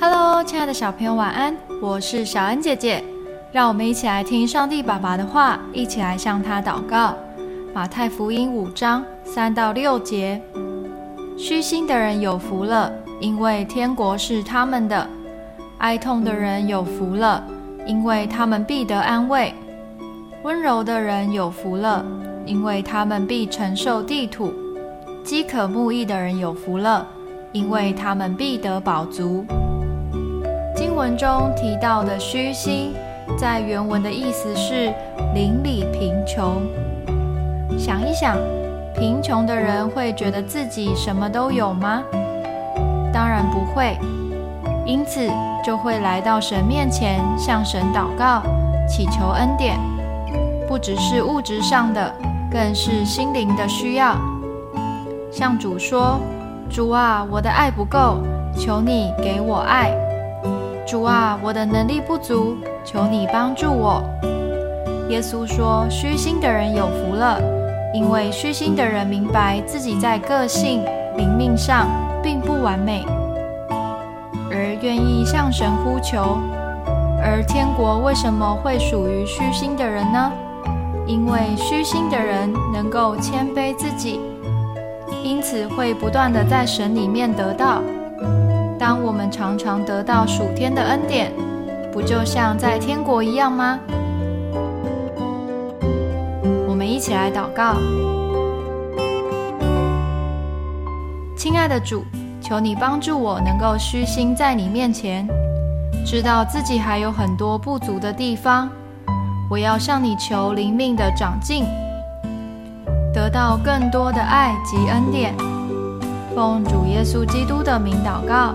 Hello，亲爱的小朋友，晚安！我是小恩姐姐，让我们一起来听上帝爸爸的话，一起来向他祷告。马太福音五章三到六节：虚心的人有福了，因为天国是他们的；哀痛的人有福了，因为他们必得安慰；温柔的人有福了，因为他们必承受地土；饥渴慕义的人有福了，因为他们必得饱足。文中提到的虚心，在原文的意思是邻里贫穷。想一想，贫穷的人会觉得自己什么都有吗？当然不会。因此，就会来到神面前，向神祷告，祈求恩典。不只是物质上的，更是心灵的需要。向主说：“主啊，我的爱不够，求你给我爱。”主啊，我的能力不足，求你帮助我。耶稣说：“虚心的人有福了，因为虚心的人明白自己在个性、灵命上并不完美，而愿意向神呼求。而天国为什么会属于虚心的人呢？因为虚心的人能够谦卑自己，因此会不断的在神里面得到。”当我们常常得到属天的恩典，不就像在天国一样吗？我们一起来祷告，亲爱的主，求你帮助我能够虚心在你面前，知道自己还有很多不足的地方。我要向你求灵命的长进，得到更多的爱及恩典。奉主耶稣基督的名祷告，